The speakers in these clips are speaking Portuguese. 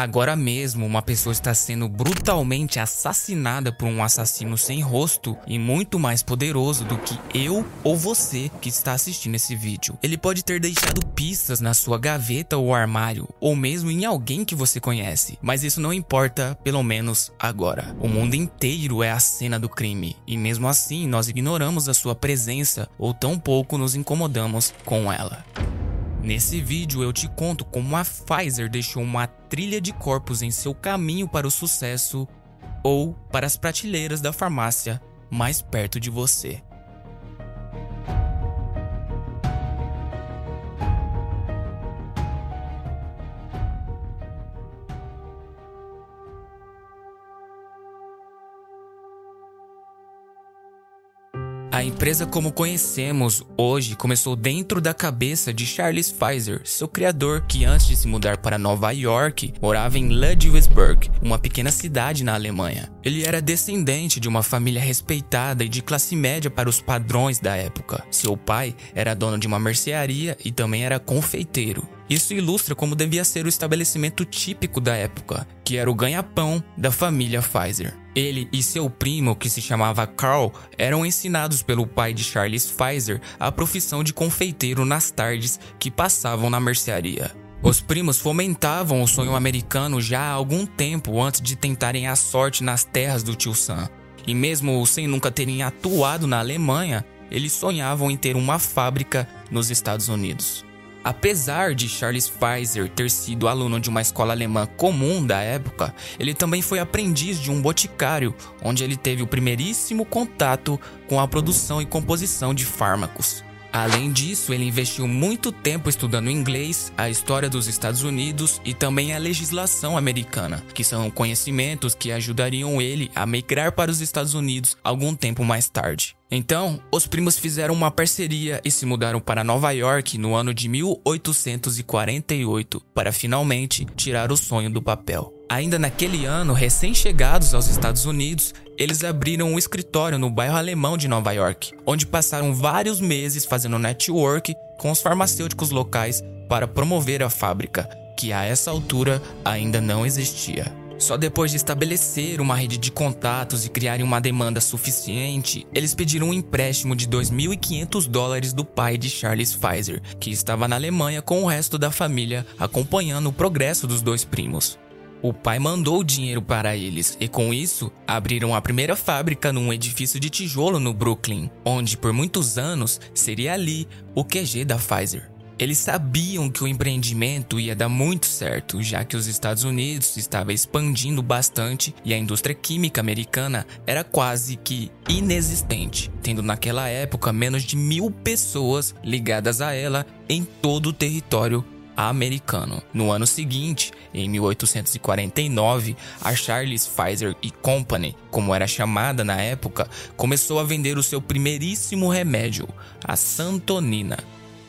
Agora mesmo, uma pessoa está sendo brutalmente assassinada por um assassino sem rosto e muito mais poderoso do que eu ou você que está assistindo esse vídeo. Ele pode ter deixado pistas na sua gaveta ou armário, ou mesmo em alguém que você conhece, mas isso não importa, pelo menos agora. O mundo inteiro é a cena do crime, e mesmo assim nós ignoramos a sua presença ou tão pouco nos incomodamos com ela. Nesse vídeo eu te conto como a Pfizer deixou uma trilha de corpos em seu caminho para o sucesso ou para as prateleiras da farmácia mais perto de você. A empresa como conhecemos hoje começou dentro da cabeça de Charles Pfizer, seu criador, que antes de se mudar para Nova York, morava em Ludwigsburg, uma pequena cidade na Alemanha. Ele era descendente de uma família respeitada e de classe média para os padrões da época. Seu pai era dono de uma mercearia e também era confeiteiro. Isso ilustra como devia ser o estabelecimento típico da época, que era o ganha-pão da família Pfizer. Ele e seu primo, que se chamava Carl, eram ensinados pelo pai de Charles Pfizer a profissão de confeiteiro nas tardes que passavam na mercearia. Os primos fomentavam o sonho americano já há algum tempo antes de tentarem a sorte nas terras do tio Sam. E mesmo sem nunca terem atuado na Alemanha, eles sonhavam em ter uma fábrica nos Estados Unidos. Apesar de Charles Pfizer ter sido aluno de uma escola alemã comum da época, ele também foi aprendiz de um boticário, onde ele teve o primeiríssimo contato com a produção e composição de fármacos. Além disso, ele investiu muito tempo estudando inglês, a história dos Estados Unidos e também a legislação americana, que são conhecimentos que ajudariam ele a migrar para os Estados Unidos algum tempo mais tarde. Então, os primos fizeram uma parceria e se mudaram para Nova York no ano de 1848 para finalmente tirar o sonho do papel. Ainda naquele ano, recém-chegados aos Estados Unidos, eles abriram um escritório no bairro alemão de Nova York, onde passaram vários meses fazendo network com os farmacêuticos locais para promover a fábrica, que a essa altura ainda não existia. Só depois de estabelecer uma rede de contatos e criarem uma demanda suficiente, eles pediram um empréstimo de 2.500 dólares do pai de Charles Pfizer, que estava na Alemanha com o resto da família acompanhando o progresso dos dois primos. O pai mandou o dinheiro para eles e, com isso, abriram a primeira fábrica num edifício de tijolo no Brooklyn, onde por muitos anos seria ali o QG da Pfizer. Eles sabiam que o empreendimento ia dar muito certo, já que os Estados Unidos estava expandindo bastante e a indústria química americana era quase que inexistente, tendo naquela época menos de mil pessoas ligadas a ela em todo o território americano. No ano seguinte, em 1849, a Charles Pfizer Company, como era chamada na época, começou a vender o seu primeiríssimo remédio, a santonina.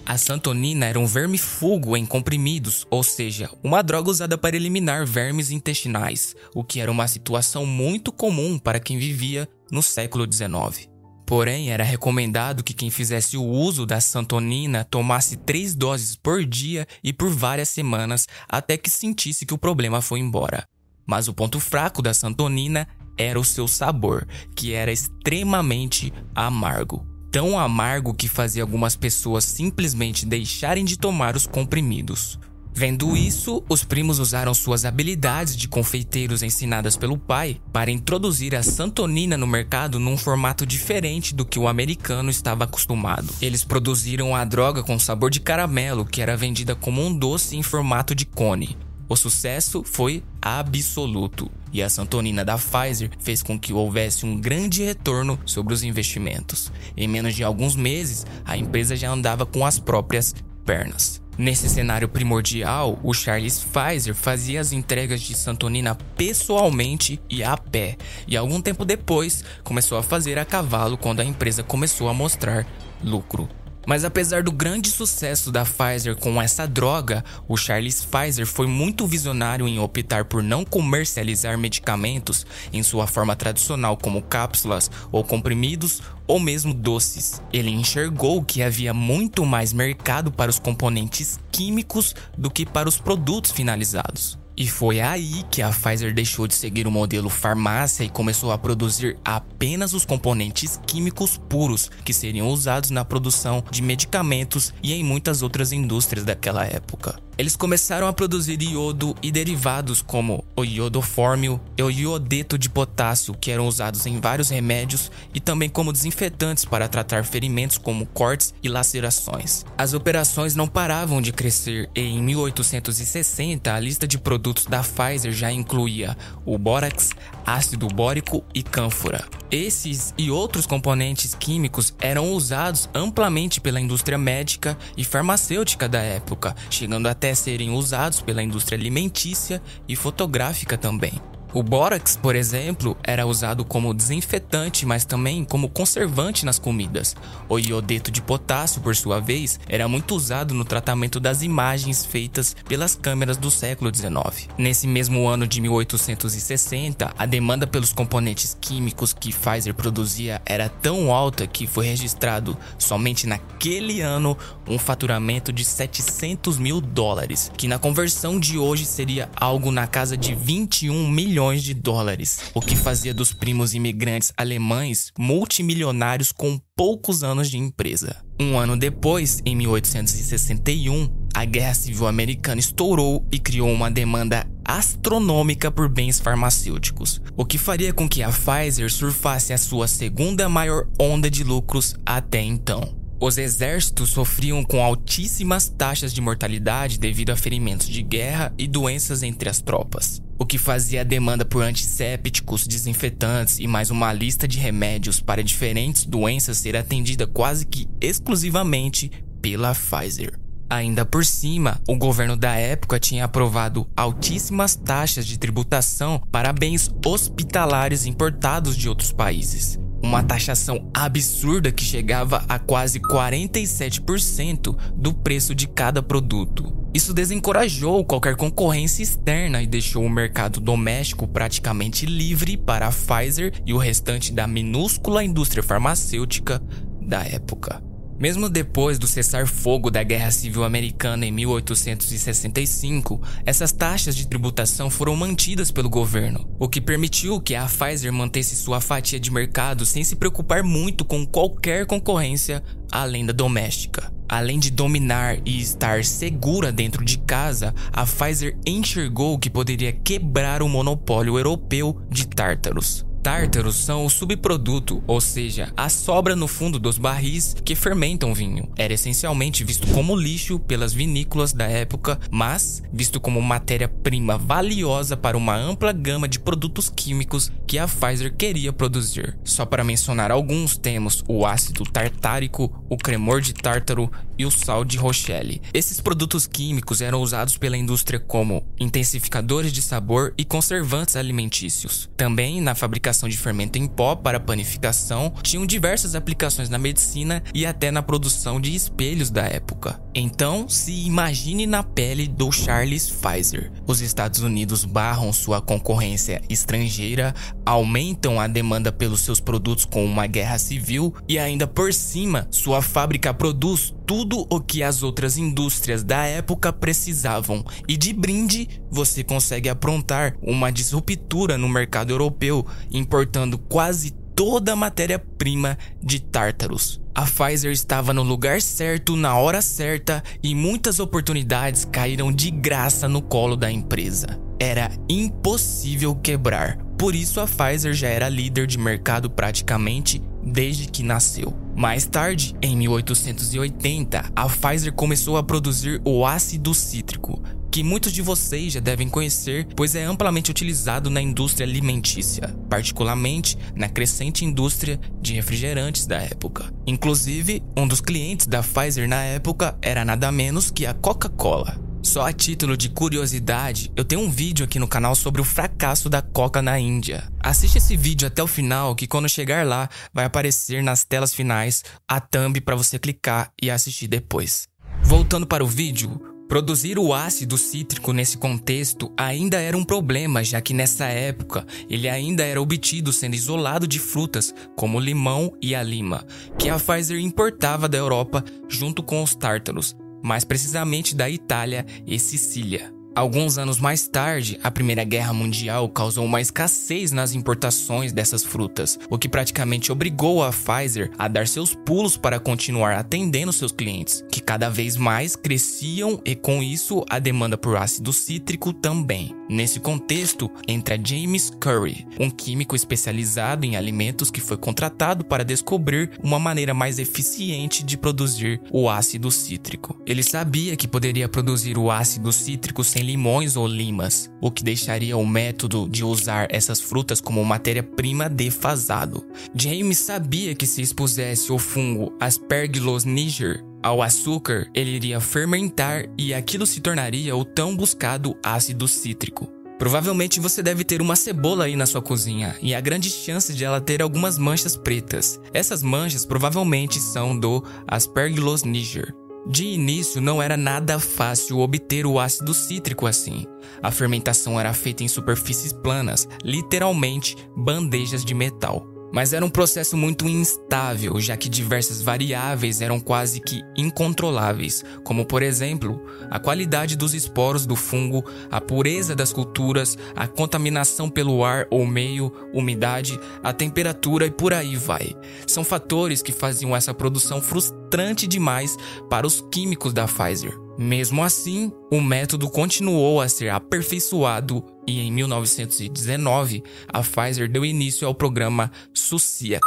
A santonina era um vermífugo em comprimidos, ou seja, uma droga usada para eliminar vermes intestinais, o que era uma situação muito comum para quem vivia no século XIX. Porém, era recomendado que quem fizesse o uso da santonina tomasse três doses por dia e por várias semanas até que sentisse que o problema foi embora. Mas o ponto fraco da santonina era o seu sabor, que era extremamente amargo. Tão amargo que fazia algumas pessoas simplesmente deixarem de tomar os comprimidos. Vendo isso, os primos usaram suas habilidades de confeiteiros ensinadas pelo pai para introduzir a santonina no mercado num formato diferente do que o americano estava acostumado. Eles produziram a droga com sabor de caramelo, que era vendida como um doce em formato de cone. O sucesso foi absoluto e a santonina da Pfizer fez com que houvesse um grande retorno sobre os investimentos. Em menos de alguns meses, a empresa já andava com as próprias pernas. Nesse cenário primordial, o Charles Pfizer fazia as entregas de Santonina pessoalmente e a pé, e algum tempo depois começou a fazer a cavalo quando a empresa começou a mostrar lucro. Mas apesar do grande sucesso da Pfizer com essa droga, o Charles Pfizer foi muito visionário em optar por não comercializar medicamentos em sua forma tradicional como cápsulas ou comprimidos ou mesmo doces. Ele enxergou que havia muito mais mercado para os componentes químicos do que para os produtos finalizados. E foi aí que a Pfizer deixou de seguir o modelo farmácia e começou a produzir apenas os componentes químicos puros que seriam usados na produção de medicamentos e em muitas outras indústrias daquela época. Eles começaram a produzir iodo e derivados como o iodofórmio e o iodeto de potássio, que eram usados em vários remédios e também como desinfetantes para tratar ferimentos como cortes e lacerações. As operações não paravam de crescer e em 1860 a lista de produtos da Pfizer já incluía o bórax, ácido bórico e cânfora. Esses e outros componentes químicos eram usados amplamente pela indústria médica e farmacêutica da época, chegando até serem usados pela indústria alimentícia e fotográfica também. O bórax, por exemplo, era usado como desinfetante, mas também como conservante nas comidas. O iodeto de potássio, por sua vez, era muito usado no tratamento das imagens feitas pelas câmeras do século XIX. Nesse mesmo ano de 1860, a demanda pelos componentes químicos que Pfizer produzia era tão alta que foi registrado somente naquele ano um faturamento de 700 mil dólares, que na conversão de hoje seria algo na casa de 21 milhões milhões de dólares, o que fazia dos primos imigrantes alemães multimilionários com poucos anos de empresa. Um ano depois, em 1861, a Guerra Civil Americana estourou e criou uma demanda astronômica por bens farmacêuticos, o que faria com que a Pfizer surfasse a sua segunda maior onda de lucros até então. Os exércitos sofriam com altíssimas taxas de mortalidade devido a ferimentos de guerra e doenças entre as tropas, o que fazia a demanda por antissépticos, desinfetantes e mais uma lista de remédios para diferentes doenças ser atendida quase que exclusivamente pela Pfizer. Ainda por cima, o governo da época tinha aprovado altíssimas taxas de tributação para bens hospitalares importados de outros países, uma taxação absurda que chegava a quase 47% do preço de cada produto. Isso desencorajou qualquer concorrência externa e deixou o mercado doméstico praticamente livre para a Pfizer e o restante da minúscula indústria farmacêutica da época. Mesmo depois do cessar-fogo da Guerra Civil Americana em 1865, essas taxas de tributação foram mantidas pelo governo, o que permitiu que a Pfizer mantesse sua fatia de mercado sem se preocupar muito com qualquer concorrência além da doméstica. Além de dominar e estar segura dentro de casa, a Pfizer enxergou que poderia quebrar o monopólio europeu de tártaros. Tártaros são o subproduto, ou seja, a sobra no fundo dos barris que fermentam vinho. Era essencialmente visto como lixo pelas vinícolas da época, mas visto como matéria-prima valiosa para uma ampla gama de produtos químicos que a Pfizer queria produzir. Só para mencionar alguns, temos o ácido tartárico, o cremor de tártaro e o sal de Rochelle. Esses produtos químicos eram usados pela indústria como intensificadores de sabor e conservantes alimentícios. Também na fabricação fabricação de fermento em pó para panificação, tinham diversas aplicações na medicina e até na produção de espelhos da época. Então, se imagine na pele do Charles Pfizer. Os Estados Unidos barram sua concorrência estrangeira, aumentam a demanda pelos seus produtos com uma guerra civil e ainda por cima, sua fábrica produz tudo o que as outras indústrias da época precisavam, e de brinde você consegue aprontar uma disruptura no mercado europeu, importando quase toda a matéria-prima de tártaros. A Pfizer estava no lugar certo, na hora certa, e muitas oportunidades caíram de graça no colo da empresa. Era impossível quebrar, por isso a Pfizer já era líder de mercado praticamente desde que nasceu. Mais tarde, em 1880, a Pfizer começou a produzir o ácido cítrico, que muitos de vocês já devem conhecer, pois é amplamente utilizado na indústria alimentícia, particularmente na crescente indústria de refrigerantes da época. Inclusive, um dos clientes da Pfizer na época era nada menos que a Coca-Cola. Só a título de curiosidade, eu tenho um vídeo aqui no canal sobre o fracasso da Coca na Índia. Assiste esse vídeo até o final, que quando chegar lá, vai aparecer nas telas finais a thumb para você clicar e assistir depois. Voltando para o vídeo, Produzir o ácido cítrico nesse contexto ainda era um problema, já que nessa época ele ainda era obtido sendo isolado de frutas como o limão e a lima, que a Pfizer importava da Europa junto com os tártaros, mais precisamente da Itália e Sicília. Alguns anos mais tarde, a Primeira Guerra Mundial causou uma escassez nas importações dessas frutas, o que praticamente obrigou a Pfizer a dar seus pulos para continuar atendendo seus clientes, que cada vez mais cresciam e com isso a demanda por ácido cítrico também. Nesse contexto, entra James Curry, um químico especializado em alimentos que foi contratado para descobrir uma maneira mais eficiente de produzir o ácido cítrico. Ele sabia que poderia produzir o ácido cítrico sem limões ou limas, o que deixaria o método de usar essas frutas como matéria-prima defasado. James sabia que se expusesse o fungo Aspergillus niger ao açúcar, ele iria fermentar e aquilo se tornaria o tão buscado ácido cítrico. Provavelmente você deve ter uma cebola aí na sua cozinha e há grande chance de ela ter algumas manchas pretas. Essas manchas provavelmente são do Aspergillus niger. De início, não era nada fácil obter o ácido cítrico assim. A fermentação era feita em superfícies planas, literalmente bandejas de metal. Mas era um processo muito instável, já que diversas variáveis eram quase que incontroláveis, como por exemplo, a qualidade dos esporos do fungo, a pureza das culturas, a contaminação pelo ar ou meio, umidade, a temperatura e por aí vai. São fatores que faziam essa produção frustrante demais para os químicos da Pfizer. Mesmo assim, o método continuou a ser aperfeiçoado e em 1919 a Pfizer deu início ao programa SUSIAC,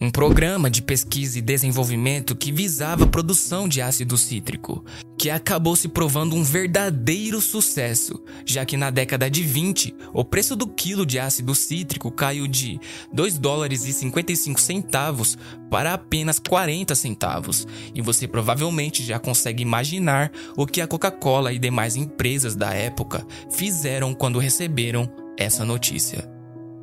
um programa de pesquisa e desenvolvimento que visava a produção de ácido cítrico, que acabou se provando um verdadeiro sucesso, já que na década de 20 o preço do quilo de ácido cítrico caiu de 2 dólares e 55 centavos para apenas 40 centavos, e você provavelmente já consegue imaginar o que a Coca-Cola e demais empresas da época fizeram quando receberam essa notícia.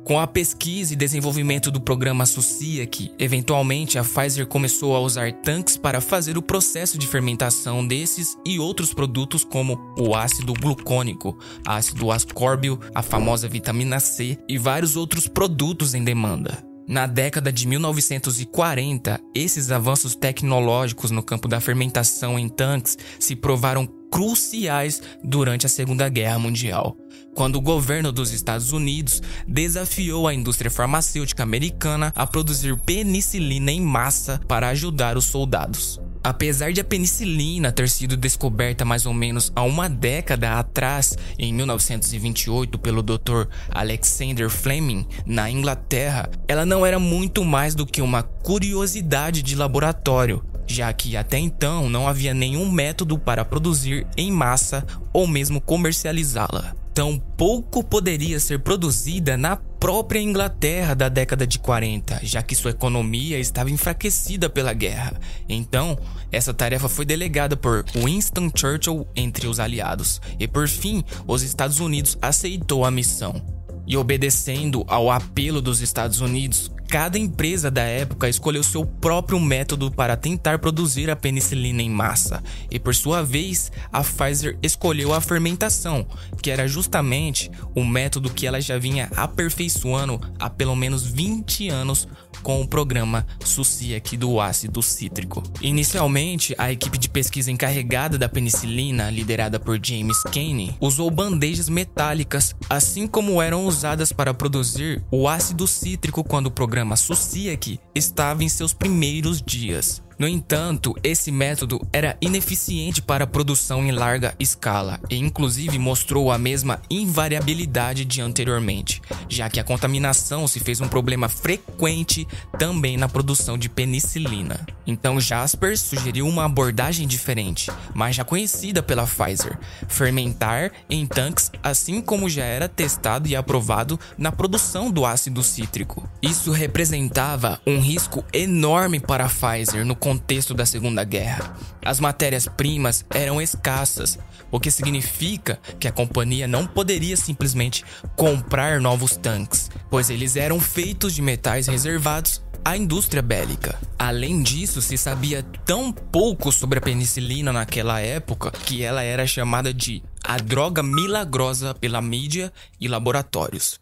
Com a pesquisa e desenvolvimento do programa SUSIAC, eventualmente a Pfizer começou a usar tanques para fazer o processo de fermentação desses e outros produtos como o ácido glucônico, ácido ascórbio, a famosa vitamina C e vários outros produtos em demanda. Na década de 1940, esses avanços tecnológicos no campo da fermentação em tanques se provaram cruciais durante a Segunda Guerra Mundial, quando o governo dos Estados Unidos desafiou a indústria farmacêutica americana a produzir penicilina em massa para ajudar os soldados. Apesar de a penicilina ter sido descoberta mais ou menos há uma década atrás, em 1928, pelo Dr. Alexander Fleming, na Inglaterra, ela não era muito mais do que uma curiosidade de laboratório, já que até então não havia nenhum método para produzir em massa ou mesmo comercializá-la tão pouco poderia ser produzida na própria Inglaterra da década de 40, já que sua economia estava enfraquecida pela guerra. Então, essa tarefa foi delegada por Winston Churchill entre os aliados, e por fim, os Estados Unidos aceitou a missão. E obedecendo ao apelo dos Estados Unidos, Cada empresa da época escolheu seu próprio método para tentar produzir a penicilina em massa, e por sua vez, a Pfizer escolheu a fermentação, que era justamente o método que ela já vinha aperfeiçoando há pelo menos 20 anos com o programa SUSIAC do ácido cítrico. Inicialmente, a equipe de pesquisa encarregada da penicilina, liderada por James Kane, usou bandejas metálicas, assim como eram usadas para produzir o ácido cítrico quando o programa SUSIAC estava em seus primeiros dias. No entanto, esse método era ineficiente para a produção em larga escala e, inclusive, mostrou a mesma invariabilidade de anteriormente, já que a contaminação se fez um problema frequente também na produção de penicilina. Então, Jasper sugeriu uma abordagem diferente, mas já conhecida pela Pfizer: fermentar em tanques, assim como já era testado e aprovado na produção do ácido cítrico. Isso representava um risco enorme para a Pfizer no contexto da Segunda Guerra. As matérias-primas eram escassas, o que significa que a companhia não poderia simplesmente comprar novos tanques, pois eles eram feitos de metais reservados à indústria bélica. Além disso, se sabia tão pouco sobre a penicilina naquela época que ela era chamada de a droga milagrosa pela mídia e laboratórios.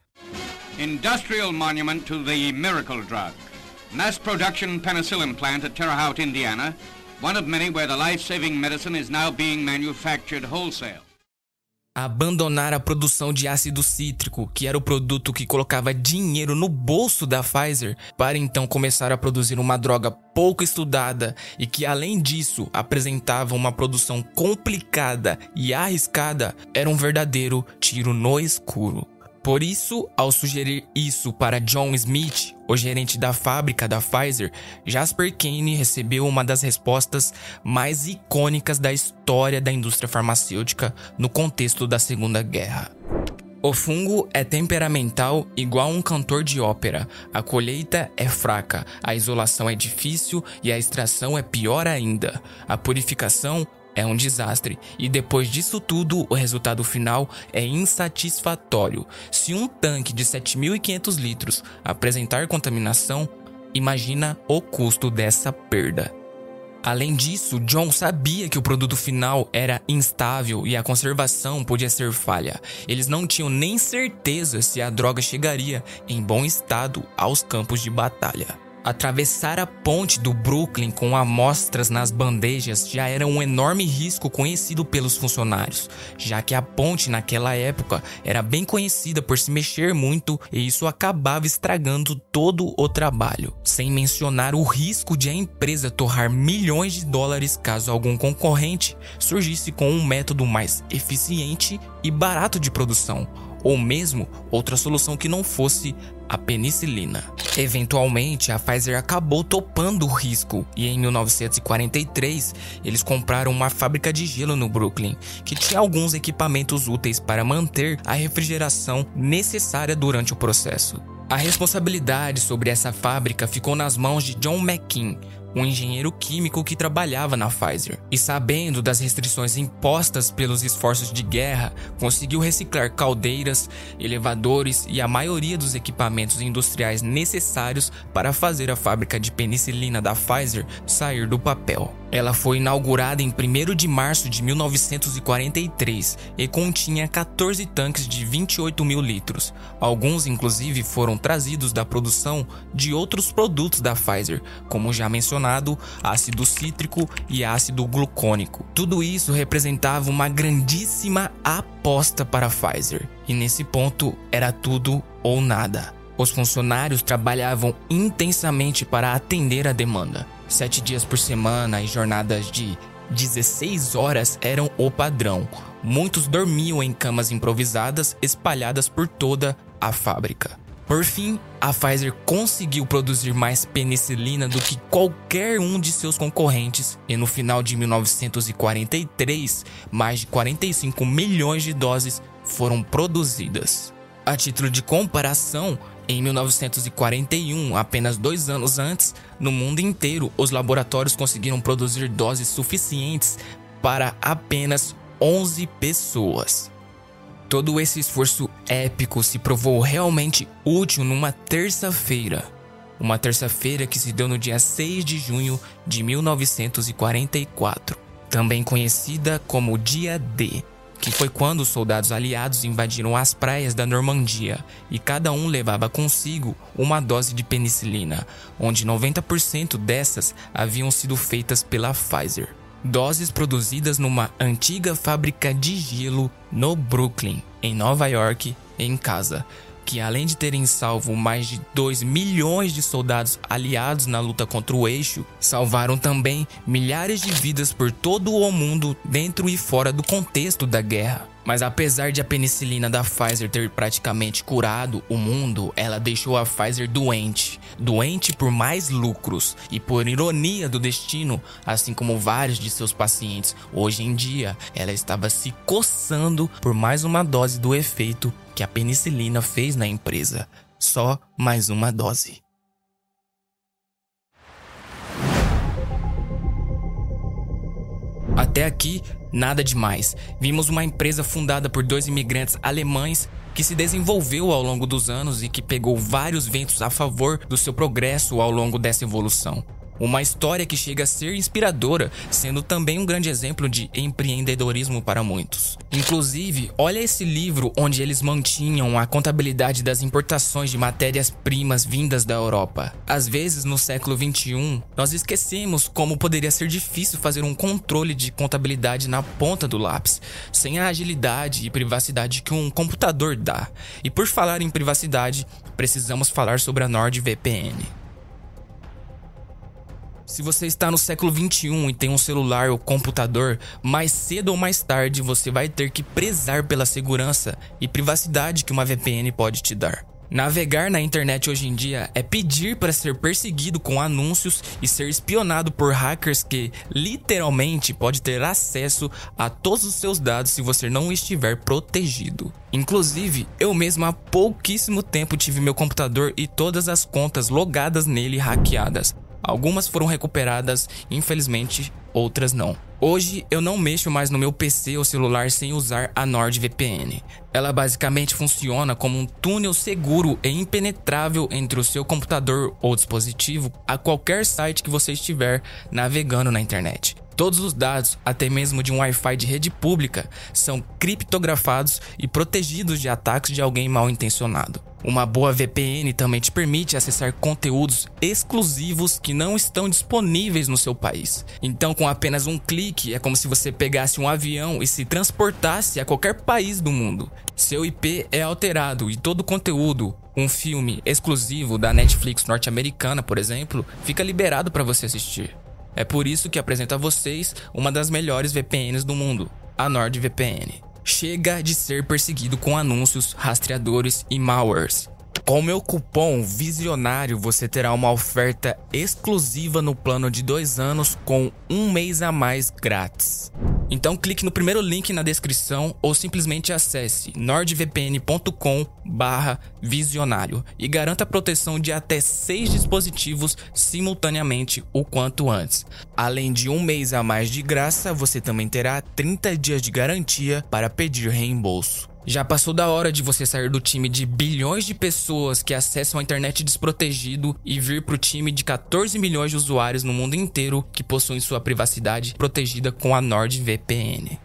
Industrial monument to the miracle drug. Mass production penicillin plant at Terre Haute, Indiana, one of many where the life-saving medicine is now being manufactured wholesale. abandonar a produção de ácido cítrico, que era o produto que colocava dinheiro no bolso da Pfizer, para então começar a produzir uma droga pouco estudada e que, além disso, apresentava uma produção complicada e arriscada, era um verdadeiro tiro no escuro. Por isso, ao sugerir isso para John Smith, o gerente da fábrica da Pfizer, Jasper Kane recebeu uma das respostas mais icônicas da história da indústria farmacêutica no contexto da Segunda Guerra. O fungo é temperamental igual um cantor de ópera. A colheita é fraca, a isolação é difícil e a extração é pior ainda. A purificação é um desastre e depois disso tudo o resultado final é insatisfatório. Se um tanque de 7.500 litros apresentar contaminação, imagina o custo dessa perda. Além disso, John sabia que o produto final era instável e a conservação podia ser falha. Eles não tinham nem certeza se a droga chegaria em bom estado aos campos de batalha. Atravessar a ponte do Brooklyn com amostras nas bandejas já era um enorme risco conhecido pelos funcionários, já que a ponte naquela época era bem conhecida por se mexer muito e isso acabava estragando todo o trabalho. Sem mencionar o risco de a empresa torrar milhões de dólares caso algum concorrente surgisse com um método mais eficiente e barato de produção, ou mesmo outra solução que não fosse a penicilina. Eventualmente, a Pfizer acabou topando o risco e em 1943 eles compraram uma fábrica de gelo no Brooklyn, que tinha alguns equipamentos úteis para manter a refrigeração necessária durante o processo. A responsabilidade sobre essa fábrica ficou nas mãos de John McKean, um engenheiro químico que trabalhava na Pfizer. E sabendo das restrições impostas pelos esforços de guerra, conseguiu reciclar caldeiras, elevadores e a maioria dos equipamentos industriais necessários para fazer a fábrica de penicilina da Pfizer sair do papel. Ela foi inaugurada em 1 de março de 1943 e continha 14 tanques de 28 mil litros. Alguns, inclusive, foram trazidos da produção de outros produtos da Pfizer, como já mencionado, ácido cítrico e ácido glucônico. Tudo isso representava uma grandíssima aposta para a Pfizer, e nesse ponto era tudo ou nada. Os funcionários trabalhavam intensamente para atender a demanda. Sete dias por semana e jornadas de 16 horas eram o padrão. Muitos dormiam em camas improvisadas espalhadas por toda a fábrica. Por fim, a Pfizer conseguiu produzir mais penicilina do que qualquer um de seus concorrentes e no final de 1943, mais de 45 milhões de doses foram produzidas. A título de comparação, em 1941, apenas dois anos antes, no mundo inteiro, os laboratórios conseguiram produzir doses suficientes para apenas 11 pessoas. Todo esse esforço épico se provou realmente útil numa terça-feira. Uma terça-feira que se deu no dia 6 de junho de 1944, também conhecida como Dia D que foi quando os soldados aliados invadiram as praias da Normandia e cada um levava consigo uma dose de penicilina, onde 90% dessas haviam sido feitas pela Pfizer. Doses produzidas numa antiga fábrica de gelo no Brooklyn, em Nova York, em casa, que além de terem salvo mais de 2 milhões de soldados aliados na luta contra o eixo, salvaram também milhares de vidas por todo o mundo dentro e fora do contexto da guerra. Mas apesar de a penicilina da Pfizer ter praticamente curado o mundo, ela deixou a Pfizer doente. Doente por mais lucros. E por ironia do destino, assim como vários de seus pacientes, hoje em dia ela estava se coçando por mais uma dose do efeito que a penicilina fez na empresa. Só mais uma dose. Até aqui, nada demais. Vimos uma empresa fundada por dois imigrantes alemães que se desenvolveu ao longo dos anos e que pegou vários ventos a favor do seu progresso ao longo dessa evolução. Uma história que chega a ser inspiradora, sendo também um grande exemplo de empreendedorismo para muitos. Inclusive, olha esse livro onde eles mantinham a contabilidade das importações de matérias-primas vindas da Europa. Às vezes, no século 21, nós esquecemos como poderia ser difícil fazer um controle de contabilidade na ponta do lápis, sem a agilidade e privacidade que um computador dá. E por falar em privacidade, precisamos falar sobre a NordVPN. Se você está no século 21 e tem um celular ou computador, mais cedo ou mais tarde você vai ter que prezar pela segurança e privacidade que uma VPN pode te dar. Navegar na internet hoje em dia é pedir para ser perseguido com anúncios e ser espionado por hackers que literalmente pode ter acesso a todos os seus dados se você não estiver protegido. Inclusive, eu mesmo há pouquíssimo tempo tive meu computador e todas as contas logadas nele hackeadas. Algumas foram recuperadas, infelizmente, outras não. Hoje eu não mexo mais no meu PC ou celular sem usar a NordVPN. Ela basicamente funciona como um túnel seguro e impenetrável entre o seu computador ou dispositivo a qualquer site que você estiver navegando na internet. Todos os dados, até mesmo de um Wi-Fi de rede pública, são criptografados e protegidos de ataques de alguém mal intencionado. Uma boa VPN também te permite acessar conteúdos exclusivos que não estão disponíveis no seu país. Então, com apenas um clique, é como se você pegasse um avião e se transportasse a qualquer país do mundo. Seu IP é alterado e todo conteúdo, um filme exclusivo da Netflix norte-americana, por exemplo, fica liberado para você assistir. É por isso que apresento a vocês uma das melhores VPNs do mundo, a NordVPN. Chega de ser perseguido com anúncios, rastreadores e malwares. Com meu cupom Visionário, você terá uma oferta exclusiva no plano de dois anos com um mês a mais grátis. Então clique no primeiro link na descrição ou simplesmente acesse nordvpn.com visionário e garanta a proteção de até seis dispositivos simultaneamente o quanto antes. Além de um mês a mais de graça, você também terá 30 dias de garantia para pedir reembolso. Já passou da hora de você sair do time de bilhões de pessoas que acessam a internet desprotegido e vir pro time de 14 milhões de usuários no mundo inteiro que possuem sua privacidade protegida com a NordVPN.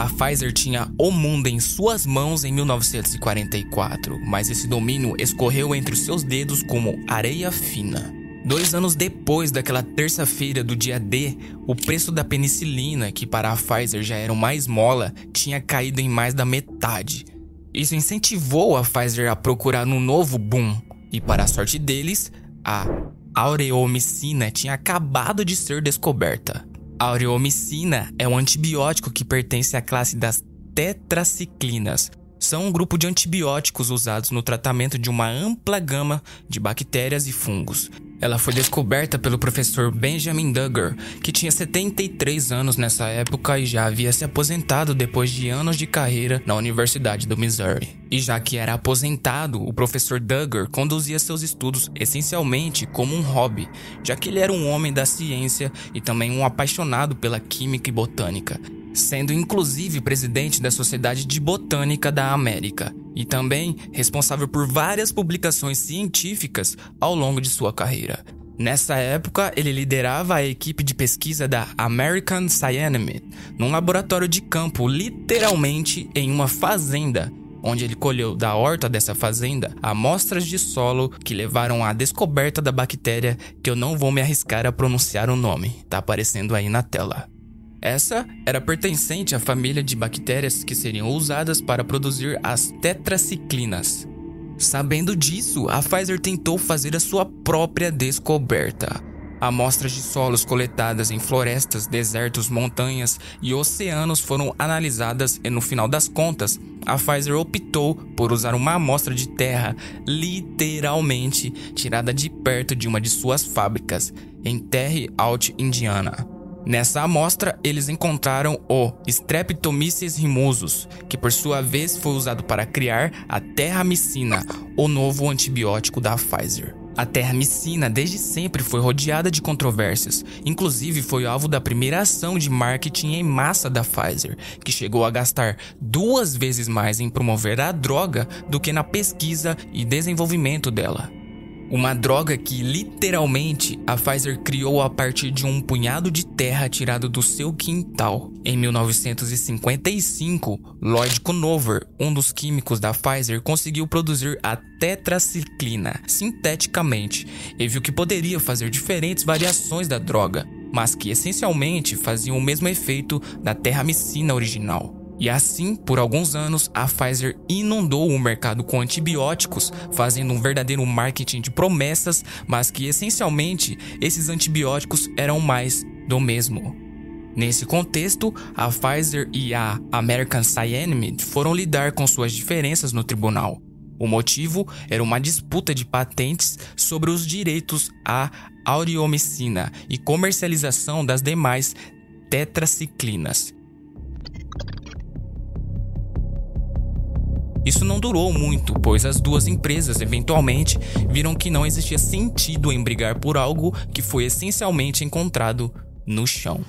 A Pfizer tinha o mundo em suas mãos em 1944, mas esse domínio escorreu entre os seus dedos como areia fina. Dois anos depois daquela terça-feira do dia D, o preço da penicilina, que para a Pfizer já era uma esmola, tinha caído em mais da metade. Isso incentivou a Pfizer a procurar um novo boom, e para a sorte deles, a aureomicina tinha acabado de ser descoberta. A aureomicina é um antibiótico que pertence à classe das tetraciclinas. São um grupo de antibióticos usados no tratamento de uma ampla gama de bactérias e fungos. Ela foi descoberta pelo professor Benjamin Duggar, que tinha 73 anos nessa época e já havia se aposentado depois de anos de carreira na Universidade do Missouri. E já que era aposentado, o professor Duggar conduzia seus estudos essencialmente como um hobby, já que ele era um homem da ciência e também um apaixonado pela química e botânica, sendo inclusive presidente da Sociedade de Botânica da América e também responsável por várias publicações científicas ao longo de sua carreira. Nessa época, ele liderava a equipe de pesquisa da American Cyanamid, num laboratório de campo, literalmente em uma fazenda, onde ele colheu da horta dessa fazenda amostras de solo que levaram à descoberta da bactéria que eu não vou me arriscar a pronunciar o nome, tá aparecendo aí na tela. Essa era pertencente à família de bactérias que seriam usadas para produzir as tetraciclinas. Sabendo disso, a Pfizer tentou fazer a sua própria descoberta. Amostras de solos coletadas em florestas, desertos, montanhas e oceanos foram analisadas e, no final das contas, a Pfizer optou por usar uma amostra de terra literalmente tirada de perto de uma de suas fábricas, em Terre Haute, Indiana. Nessa amostra, eles encontraram o Streptomyces rimosus, que por sua vez foi usado para criar a terramicina, o novo antibiótico da Pfizer. A terramicina desde sempre foi rodeada de controvérsias, inclusive foi alvo da primeira ação de marketing em massa da Pfizer, que chegou a gastar duas vezes mais em promover a droga do que na pesquisa e desenvolvimento dela. Uma droga que literalmente a Pfizer criou a partir de um punhado de terra tirado do seu quintal. Em 1955, Lloyd Conover, um dos químicos da Pfizer, conseguiu produzir a tetraciclina sinteticamente e viu que poderia fazer diferentes variações da droga, mas que essencialmente faziam o mesmo efeito da terramicina original. E assim, por alguns anos, a Pfizer inundou o mercado com antibióticos, fazendo um verdadeiro marketing de promessas, mas que essencialmente esses antibióticos eram mais do mesmo. Nesse contexto, a Pfizer e a American Cyanamid foram lidar com suas diferenças no tribunal. O motivo era uma disputa de patentes sobre os direitos à aureomicina e comercialização das demais tetraciclinas. Isso não durou muito, pois as duas empresas eventualmente viram que não existia sentido em brigar por algo que foi essencialmente encontrado no chão.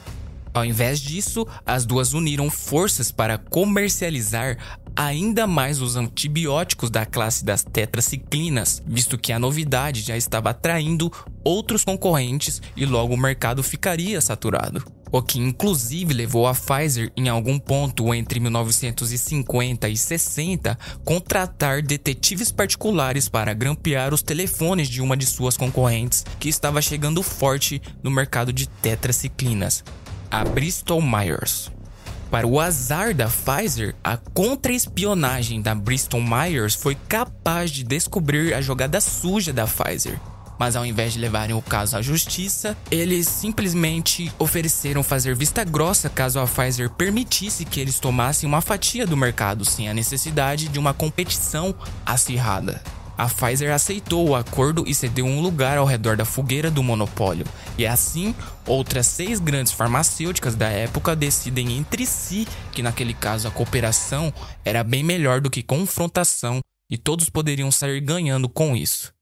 Ao invés disso, as duas uniram forças para comercializar ainda mais os antibióticos da classe das tetraciclinas, visto que a novidade já estava atraindo outros concorrentes e logo o mercado ficaria saturado. O que inclusive levou a Pfizer, em algum ponto entre 1950 e 60, contratar detetives particulares para grampear os telefones de uma de suas concorrentes que estava chegando forte no mercado de tetraciclinas, a Bristol Myers. Para o azar da Pfizer, a contra-espionagem da Bristol Myers foi capaz de descobrir a jogada suja da Pfizer mas ao invés de levarem o caso à justiça, eles simplesmente ofereceram fazer vista grossa caso a Pfizer permitisse que eles tomassem uma fatia do mercado sem a necessidade de uma competição acirrada. A Pfizer aceitou o acordo e cedeu um lugar ao redor da fogueira do monopólio. E assim, outras seis grandes farmacêuticas da época decidem entre si que, naquele caso, a cooperação era bem melhor do que confrontação e todos poderiam sair ganhando com isso.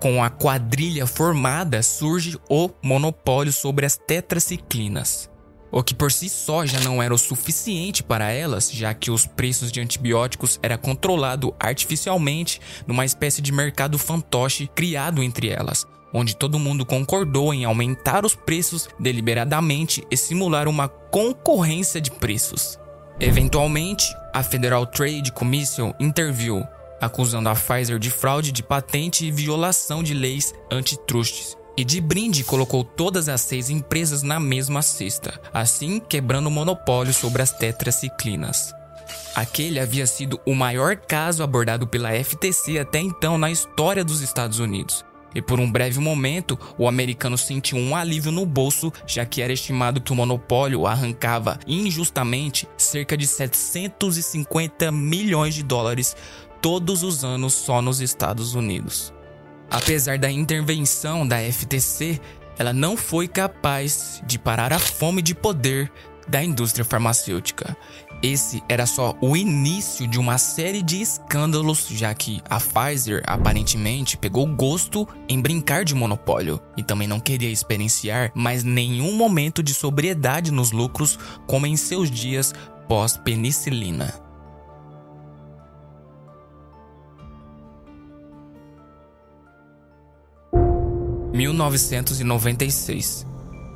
Com a quadrilha formada, surge o monopólio sobre as tetraciclinas. O que por si só já não era o suficiente para elas, já que os preços de antibióticos era controlado artificialmente numa espécie de mercado fantoche criado entre elas, onde todo mundo concordou em aumentar os preços deliberadamente e simular uma concorrência de preços. Eventualmente, a Federal Trade Commission interviu, acusando a Pfizer de fraude de patente e violação de leis antitrustes. E de brinde colocou todas as seis empresas na mesma cesta, assim quebrando o monopólio sobre as tetraciclinas. Aquele havia sido o maior caso abordado pela FTC até então na história dos Estados Unidos. E por um breve momento, o americano sentiu um alívio no bolso, já que era estimado que o monopólio arrancava injustamente cerca de 750 milhões de dólares todos os anos só nos Estados Unidos. Apesar da intervenção da FTC, ela não foi capaz de parar a fome de poder da indústria farmacêutica. Esse era só o início de uma série de escândalos, já que a Pfizer aparentemente pegou gosto em brincar de monopólio e também não queria experienciar mais nenhum momento de sobriedade nos lucros como em seus dias pós-penicilina. 1996.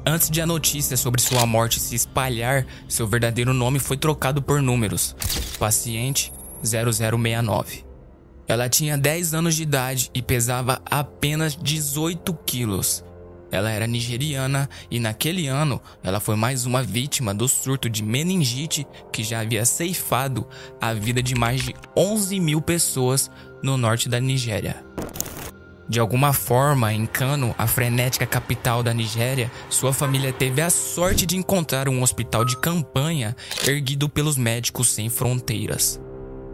Antes de a notícia sobre sua morte se espalhar, seu verdadeiro nome foi trocado por números: Paciente 0069. Ela tinha 10 anos de idade e pesava apenas 18 quilos. Ela era nigeriana e naquele ano ela foi mais uma vítima do surto de meningite que já havia ceifado a vida de mais de 11 mil pessoas no norte da Nigéria. De alguma forma, em Kano, a frenética capital da Nigéria, sua família teve a sorte de encontrar um hospital de campanha erguido pelos Médicos Sem Fronteiras.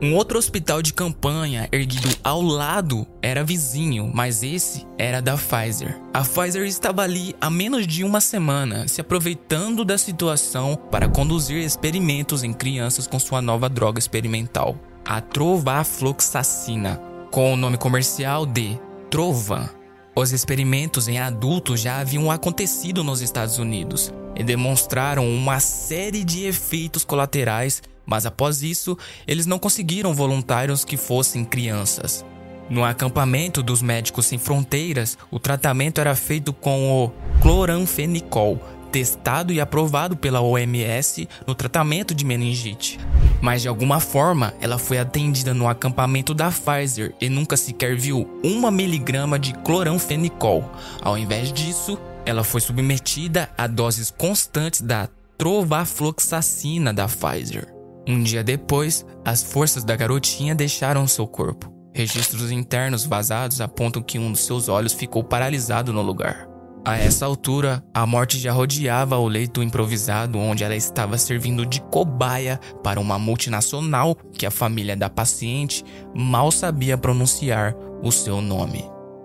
Um outro hospital de campanha erguido ao lado era vizinho, mas esse era da Pfizer. A Pfizer estava ali há menos de uma semana, se aproveitando da situação para conduzir experimentos em crianças com sua nova droga experimental, a trovafloxacina, com o nome comercial de Trovan. Os experimentos em adultos já haviam acontecido nos Estados Unidos e demonstraram uma série de efeitos colaterais mas após isso, eles não conseguiram voluntários que fossem crianças. No acampamento dos Médicos Sem Fronteiras, o tratamento era feito com o cloranfenicol, testado e aprovado pela OMS no tratamento de meningite. Mas de alguma forma, ela foi atendida no acampamento da Pfizer e nunca sequer viu uma miligrama de cloranfenicol. Ao invés disso, ela foi submetida a doses constantes da trovafloxacina da Pfizer. Um dia depois, as forças da garotinha deixaram seu corpo. Registros internos vazados apontam que um dos seus olhos ficou paralisado no lugar. A essa altura, a morte já rodeava o leito improvisado onde ela estava servindo de cobaia para uma multinacional que a família da paciente mal sabia pronunciar o seu nome.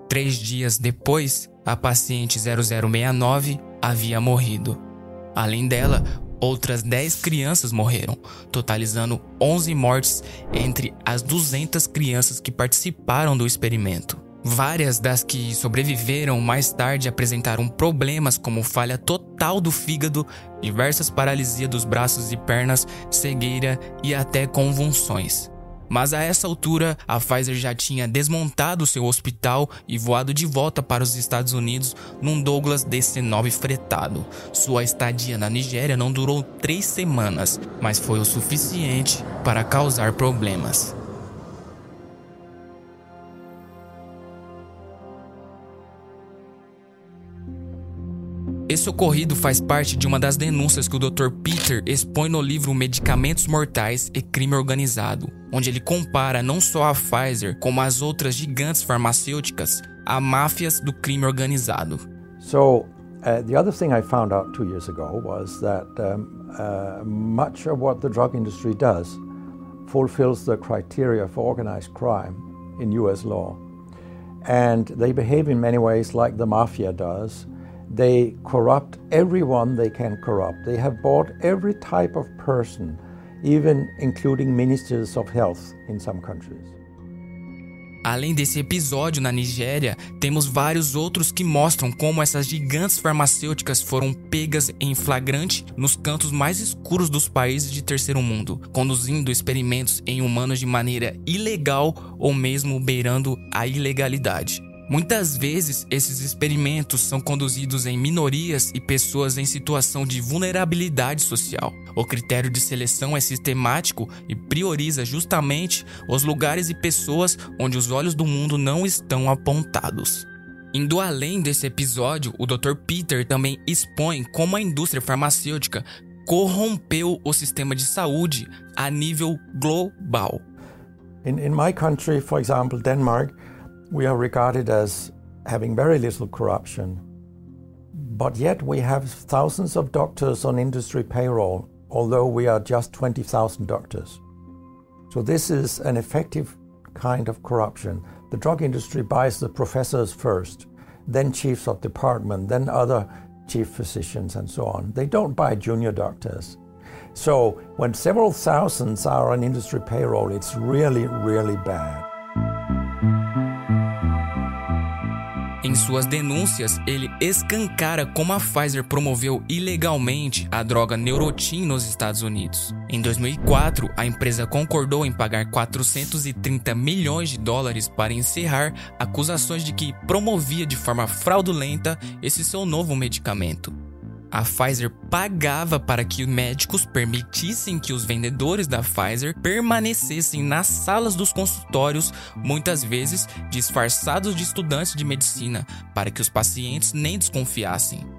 Três dias depois, a paciente 0069 havia morrido. Além dela, Outras 10 crianças morreram, totalizando 11 mortes entre as 200 crianças que participaram do experimento. Várias das que sobreviveram mais tarde apresentaram problemas como falha total do fígado, diversas paralisia dos braços e pernas, cegueira e até convulsões. Mas a essa altura, a Pfizer já tinha desmontado seu hospital e voado de volta para os Estados Unidos num Douglas DC-9 fretado. Sua estadia na Nigéria não durou três semanas, mas foi o suficiente para causar problemas. Esse ocorrido faz parte de uma das denúncias que o Dr. Peter expõe no livro Medicamentos Mortais e Crime Organizado, onde ele compara não só a Pfizer, como as outras gigantes farmacêuticas a máfias do crime organizado. So, uh, the other thing I found out two years ago was that um, uh, much of what the drug industry does fulfills the criteria for organized crime in US law. And they behave in many ways like the mafia does. They corrupt everyone they can corrupt. They have bought every type of person, even including ministers of health in some countries. Além desse episódio na Nigéria, temos vários outros que mostram como essas gigantes farmacêuticas foram pegas em flagrante nos cantos mais escuros dos países de terceiro mundo, conduzindo experimentos em humanos de maneira ilegal ou mesmo beirando a ilegalidade. Muitas vezes, esses experimentos são conduzidos em minorias e pessoas em situação de vulnerabilidade social. O critério de seleção é sistemático e prioriza justamente os lugares e pessoas onde os olhos do mundo não estão apontados. Indo além desse episódio, o Dr. Peter também expõe como a indústria farmacêutica corrompeu o sistema de saúde a nível global. In, in my country, for example, Denmark, we are regarded as having very little corruption. But yet we have thousands of doctors on industry payroll, although we are just 20,000 doctors. So this is an effective kind of corruption. The drug industry buys the professors first, then chiefs of department, then other chief physicians and so on. They don't buy junior doctors. So when several thousands are on industry payroll, it's really, really bad. Em suas denúncias, ele escancara como a Pfizer promoveu ilegalmente a droga Neurotin nos Estados Unidos. Em 2004, a empresa concordou em pagar 430 milhões de dólares para encerrar acusações de que promovia de forma fraudulenta esse seu novo medicamento. A Pfizer pagava para que médicos permitissem que os vendedores da Pfizer permanecessem nas salas dos consultórios, muitas vezes disfarçados de estudantes de medicina, para que os pacientes nem desconfiassem.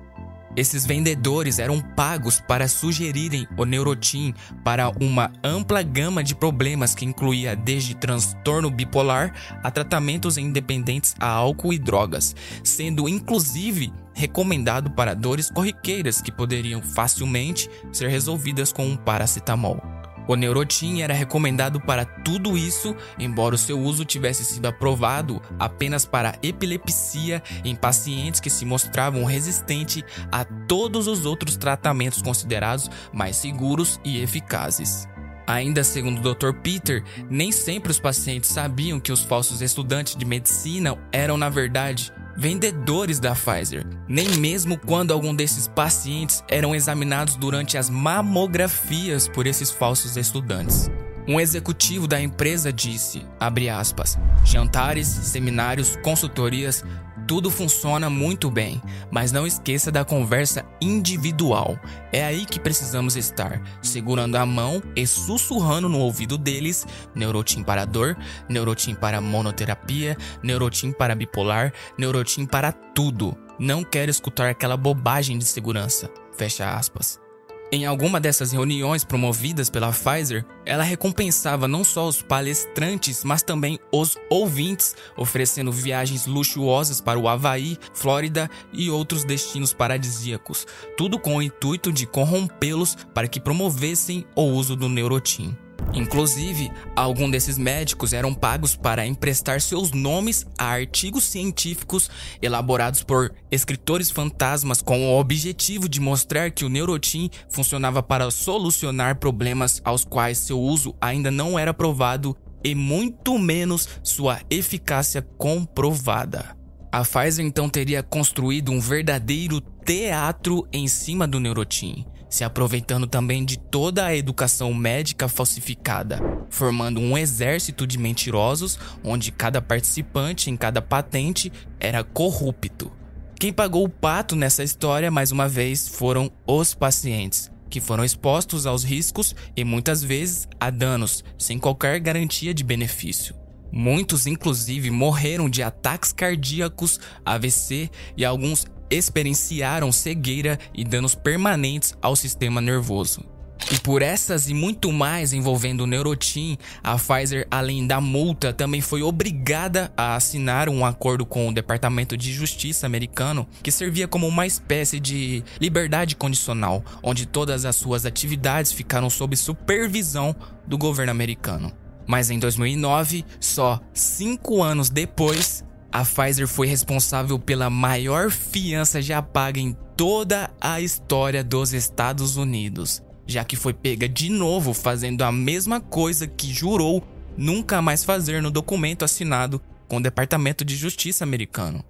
Esses vendedores eram pagos para sugerirem o Neurotin para uma ampla gama de problemas que incluía desde transtorno bipolar a tratamentos independentes a álcool e drogas, sendo inclusive recomendado para dores corriqueiras que poderiam facilmente ser resolvidas com um paracetamol. O Neurotin era recomendado para tudo isso, embora o seu uso tivesse sido aprovado apenas para epilepsia em pacientes que se mostravam resistentes a todos os outros tratamentos considerados mais seguros e eficazes. Ainda segundo o Dr. Peter, nem sempre os pacientes sabiam que os falsos estudantes de medicina eram, na verdade, vendedores da Pfizer, nem mesmo quando algum desses pacientes eram examinados durante as mamografias por esses falsos estudantes. Um executivo da empresa disse, aspas, jantares, seminários, consultorias, tudo funciona muito bem, mas não esqueça da conversa individual. É aí que precisamos estar, segurando a mão e sussurrando no ouvido deles: neurotim para dor, neurotim para monoterapia, neurotim para bipolar, neurotim para tudo. Não quero escutar aquela bobagem de segurança. Fecha aspas. Em alguma dessas reuniões promovidas pela Pfizer, ela recompensava não só os palestrantes, mas também os ouvintes, oferecendo viagens luxuosas para o Havaí, Flórida e outros destinos paradisíacos, tudo com o intuito de corrompê-los para que promovessem o uso do Neurotin. Inclusive, alguns desses médicos eram pagos para emprestar seus nomes a artigos científicos elaborados por escritores fantasmas com o objetivo de mostrar que o Neurotin funcionava para solucionar problemas aos quais seu uso ainda não era provado e muito menos sua eficácia comprovada. A Pfizer então teria construído um verdadeiro teatro em cima do Neurotin se aproveitando também de toda a educação médica falsificada, formando um exército de mentirosos onde cada participante em cada patente era corrupto. Quem pagou o pato nessa história, mais uma vez, foram os pacientes, que foram expostos aos riscos e muitas vezes a danos, sem qualquer garantia de benefício. Muitos, inclusive, morreram de ataques cardíacos, AVC e alguns experienciaram cegueira e danos permanentes ao sistema nervoso. E por essas e muito mais envolvendo o Neurotin, a Pfizer, além da multa, também foi obrigada a assinar um acordo com o Departamento de Justiça americano, que servia como uma espécie de liberdade condicional, onde todas as suas atividades ficaram sob supervisão do governo americano. Mas em 2009, só cinco anos depois, a Pfizer foi responsável pela maior fiança já paga em toda a história dos Estados Unidos, já que foi pega de novo fazendo a mesma coisa que jurou nunca mais fazer no documento assinado com o Departamento de Justiça americano.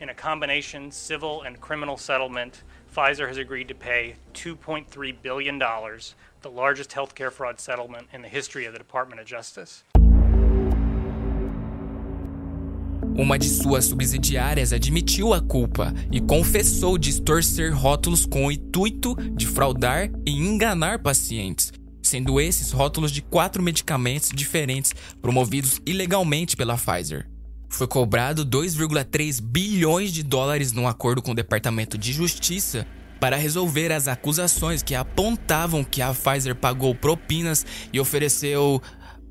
In a combination civil and criminal settlement, Pfizer has agreed to pay 2.3 billion dollars, the largest healthcare fraud settlement in the history of the Department of Justice. Uma de suas subsidiárias admitiu a culpa e confessou distorcer rótulos com o intuito de fraudar e enganar pacientes, sendo esses rótulos de quatro medicamentos diferentes promovidos ilegalmente pela Pfizer. Foi cobrado 2,3 bilhões de dólares num acordo com o Departamento de Justiça para resolver as acusações que apontavam que a Pfizer pagou propinas e ofereceu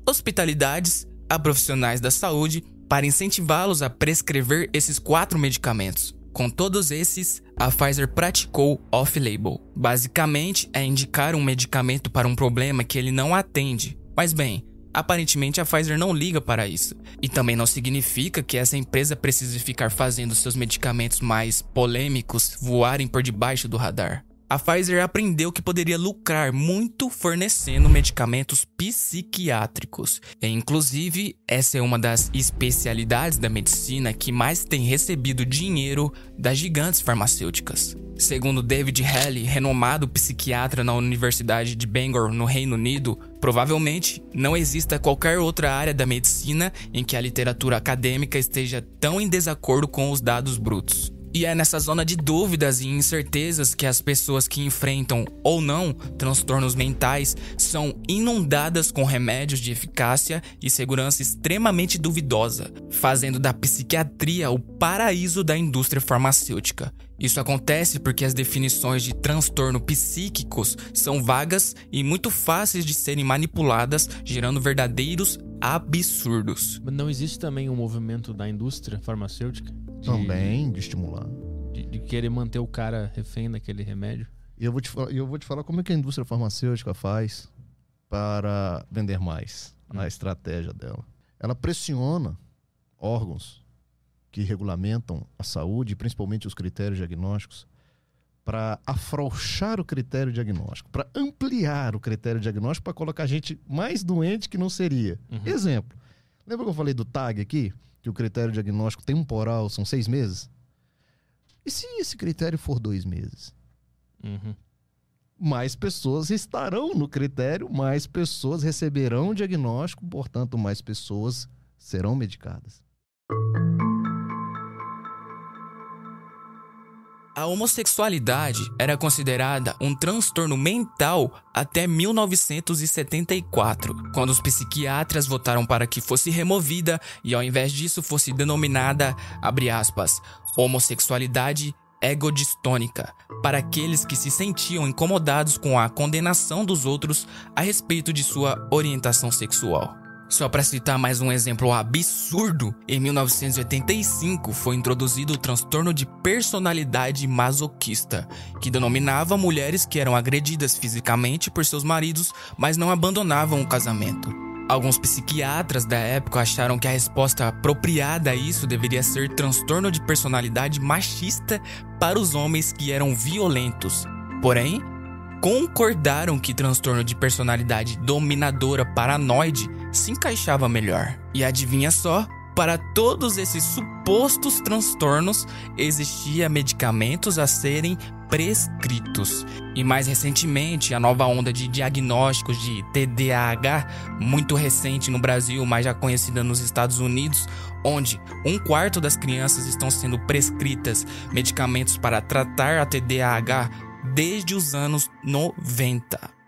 hospitalidades a profissionais da saúde para incentivá-los a prescrever esses quatro medicamentos. Com todos esses, a Pfizer praticou off-label. Basicamente, é indicar um medicamento para um problema que ele não atende. Mas bem, aparentemente a Pfizer não liga para isso. E também não significa que essa empresa precise ficar fazendo seus medicamentos mais polêmicos voarem por debaixo do radar a Pfizer aprendeu que poderia lucrar muito fornecendo medicamentos psiquiátricos. E, inclusive, essa é uma das especialidades da medicina que mais tem recebido dinheiro das gigantes farmacêuticas. Segundo David Haley, renomado psiquiatra na Universidade de Bangor, no Reino Unido, provavelmente não exista qualquer outra área da medicina em que a literatura acadêmica esteja tão em desacordo com os dados brutos. E é nessa zona de dúvidas e incertezas que as pessoas que enfrentam ou não transtornos mentais são inundadas com remédios de eficácia e segurança extremamente duvidosa, fazendo da psiquiatria o paraíso da indústria farmacêutica. Isso acontece porque as definições de transtorno psíquicos são vagas e muito fáceis de serem manipuladas, gerando verdadeiros absurdos. Não existe também um movimento da indústria farmacêutica? De, Também, de estimular. De, de, querer manter o cara refém daquele remédio? E eu vou, te, eu vou te falar como é que a indústria farmacêutica faz. para vender mais, a estratégia dela. Ela pressiona órgãos que regulamentam a saúde, principalmente os critérios diagnósticos, para afrouxar o critério diagnóstico, para ampliar o critério diagnóstico para colocar gente mais doente que não seria. Exemplo. Lembra que eu falei do TAG aqui? Que o critério diagnóstico temporal são seis meses? E se esse critério for dois meses? Uhum. mais pessoas estarão no critério, mais pessoas receberão o diagnóstico, portanto, mais pessoas serão medicadas. A homossexualidade era considerada um transtorno mental até 1974, quando os psiquiatras votaram para que fosse removida e ao invés disso fosse denominada, abre aspas, homossexualidade egodistônica, para aqueles que se sentiam incomodados com a condenação dos outros a respeito de sua orientação sexual. Só para citar mais um exemplo absurdo, em 1985 foi introduzido o transtorno de personalidade masoquista, que denominava mulheres que eram agredidas fisicamente por seus maridos, mas não abandonavam o casamento. Alguns psiquiatras da época acharam que a resposta apropriada a isso deveria ser transtorno de personalidade machista para os homens que eram violentos. Porém, concordaram que transtorno de personalidade dominadora paranoide se encaixava melhor. E adivinha só? Para todos esses supostos transtornos, existia medicamentos a serem prescritos. E mais recentemente, a nova onda de diagnósticos de TDAH, muito recente no Brasil, mas já conhecida nos Estados Unidos, onde um quarto das crianças estão sendo prescritas medicamentos para tratar a TDAH desde os anos 90.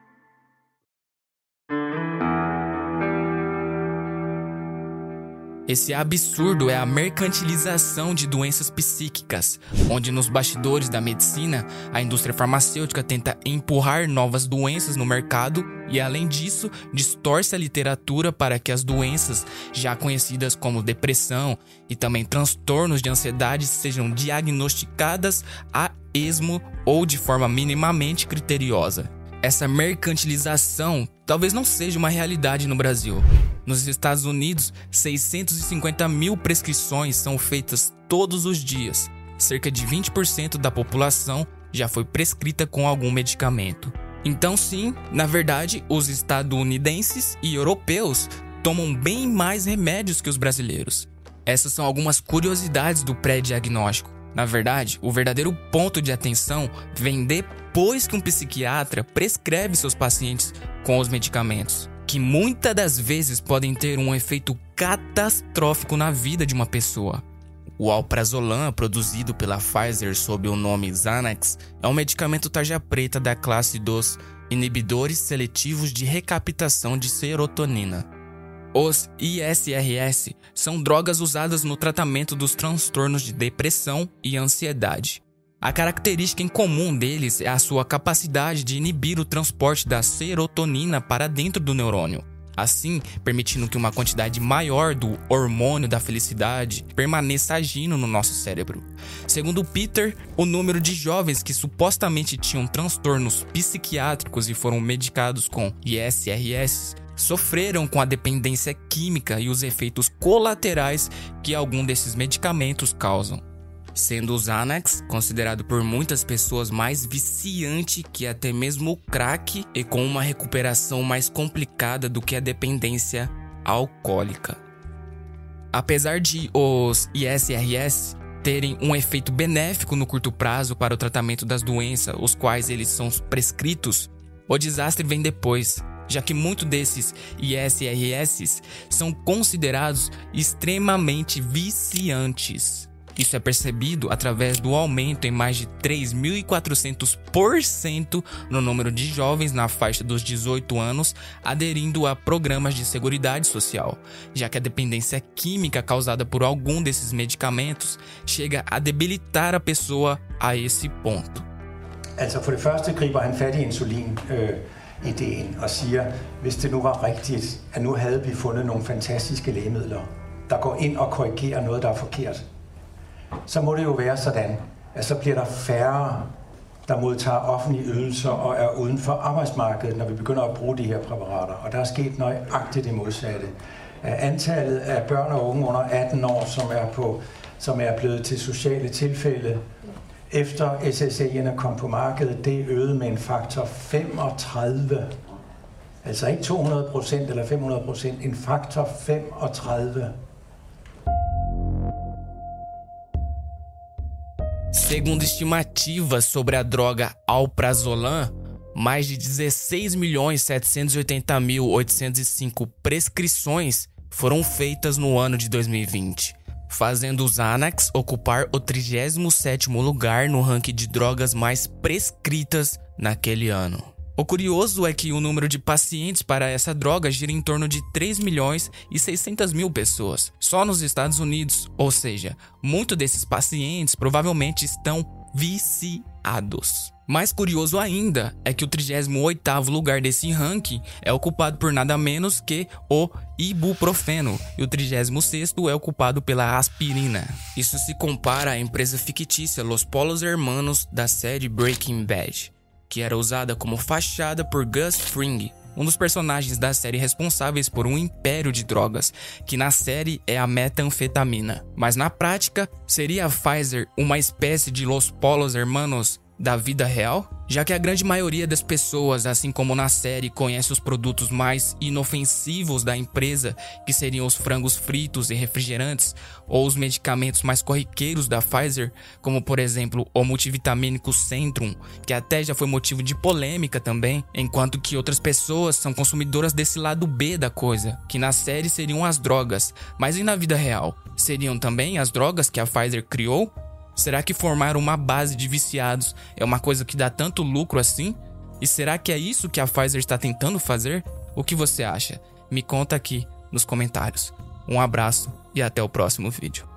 Esse absurdo é a mercantilização de doenças psíquicas, onde nos bastidores da medicina, a indústria farmacêutica tenta empurrar novas doenças no mercado e, além disso, distorce a literatura para que as doenças já conhecidas como depressão e também transtornos de ansiedade sejam diagnosticadas a esmo ou de forma minimamente criteriosa. Essa mercantilização talvez não seja uma realidade no Brasil. Nos Estados Unidos, 650 mil prescrições são feitas todos os dias. Cerca de 20% da população já foi prescrita com algum medicamento. Então, sim, na verdade, os estadunidenses e europeus tomam bem mais remédios que os brasileiros. Essas são algumas curiosidades do pré-diagnóstico. Na verdade, o verdadeiro ponto de atenção vem depois que um psiquiatra prescreve seus pacientes com os medicamentos, que muitas das vezes podem ter um efeito catastrófico na vida de uma pessoa. O alprazolam, produzido pela Pfizer sob o nome Xanax, é um medicamento tarja preta da classe dos inibidores seletivos de recaptação de serotonina. Os ISRS são drogas usadas no tratamento dos transtornos de depressão e ansiedade. A característica em comum deles é a sua capacidade de inibir o transporte da serotonina para dentro do neurônio, assim permitindo que uma quantidade maior do hormônio da felicidade permaneça agindo no nosso cérebro. Segundo Peter, o número de jovens que supostamente tinham transtornos psiquiátricos e foram medicados com ISRS sofreram com a dependência química e os efeitos colaterais que algum desses medicamentos causam. Sendo o Xanax considerado por muitas pessoas mais viciante que até mesmo o crack e com uma recuperação mais complicada do que a dependência alcoólica. Apesar de os ISRS terem um efeito benéfico no curto prazo para o tratamento das doenças, os quais eles são prescritos, o desastre vem depois, já que muitos desses ISRS são considerados extremamente viciantes. Isso é percebido através do aumento em mais de 3.400% no número de jovens na faixa dos 18 anos aderindo a programas de seguridade social, já que a dependência química causada por algum desses medicamentos chega a debilitar a pessoa a esse ponto. Altså for det første griber han fat i insulin. Øh, ideen og siger, hvis det nu var rigtigt, at nu havde vi fundet nogle fantastiske lægemidler, der går ind og korrigerer noget, der er forkert, så må det jo være sådan, at så bliver der færre der modtager offentlige ydelser og er uden for arbejdsmarkedet, når vi begynder at bruge de her præparater. Og der er sket nøjagtigt det modsatte. Antallet af børn og unge under 18 år, som er, på, som er blevet til sociale tilfælde, efter SSA'erne kom på markedet, det øgede med en faktor 35. Altså ikke 200 procent eller 500 procent, en faktor 35. Segundo estimativas sobre a droga alprazolam, mais de 16.780.805 prescrições foram feitas no ano de 2020, fazendo os Xanax ocupar o 37º lugar no ranking de drogas mais prescritas naquele ano. O curioso é que o número de pacientes para essa droga gira em torno de 3 milhões e 600 mil pessoas, só nos Estados Unidos, ou seja, muitos desses pacientes provavelmente estão viciados. Mais curioso ainda é que o 38º lugar desse ranking é ocupado por nada menos que o ibuprofeno e o 36º é ocupado pela aspirina. Isso se compara à empresa fictícia Los Polos Hermanos da série Breaking Bad que era usada como fachada por Gus Fring, um dos personagens da série responsáveis por um império de drogas, que na série é a metanfetamina. Mas na prática, seria a Pfizer uma espécie de Los Polos Hermanos da vida real? Já que a grande maioria das pessoas, assim como na série, conhece os produtos mais inofensivos da empresa, que seriam os frangos fritos e refrigerantes, ou os medicamentos mais corriqueiros da Pfizer, como por exemplo o multivitamínico Centrum, que até já foi motivo de polêmica também, enquanto que outras pessoas são consumidoras desse lado B da coisa, que na série seriam as drogas, mas e na vida real? Seriam também as drogas que a Pfizer criou? Será que formar uma base de viciados é uma coisa que dá tanto lucro assim? E será que é isso que a Pfizer está tentando fazer? O que você acha? Me conta aqui nos comentários. Um abraço e até o próximo vídeo.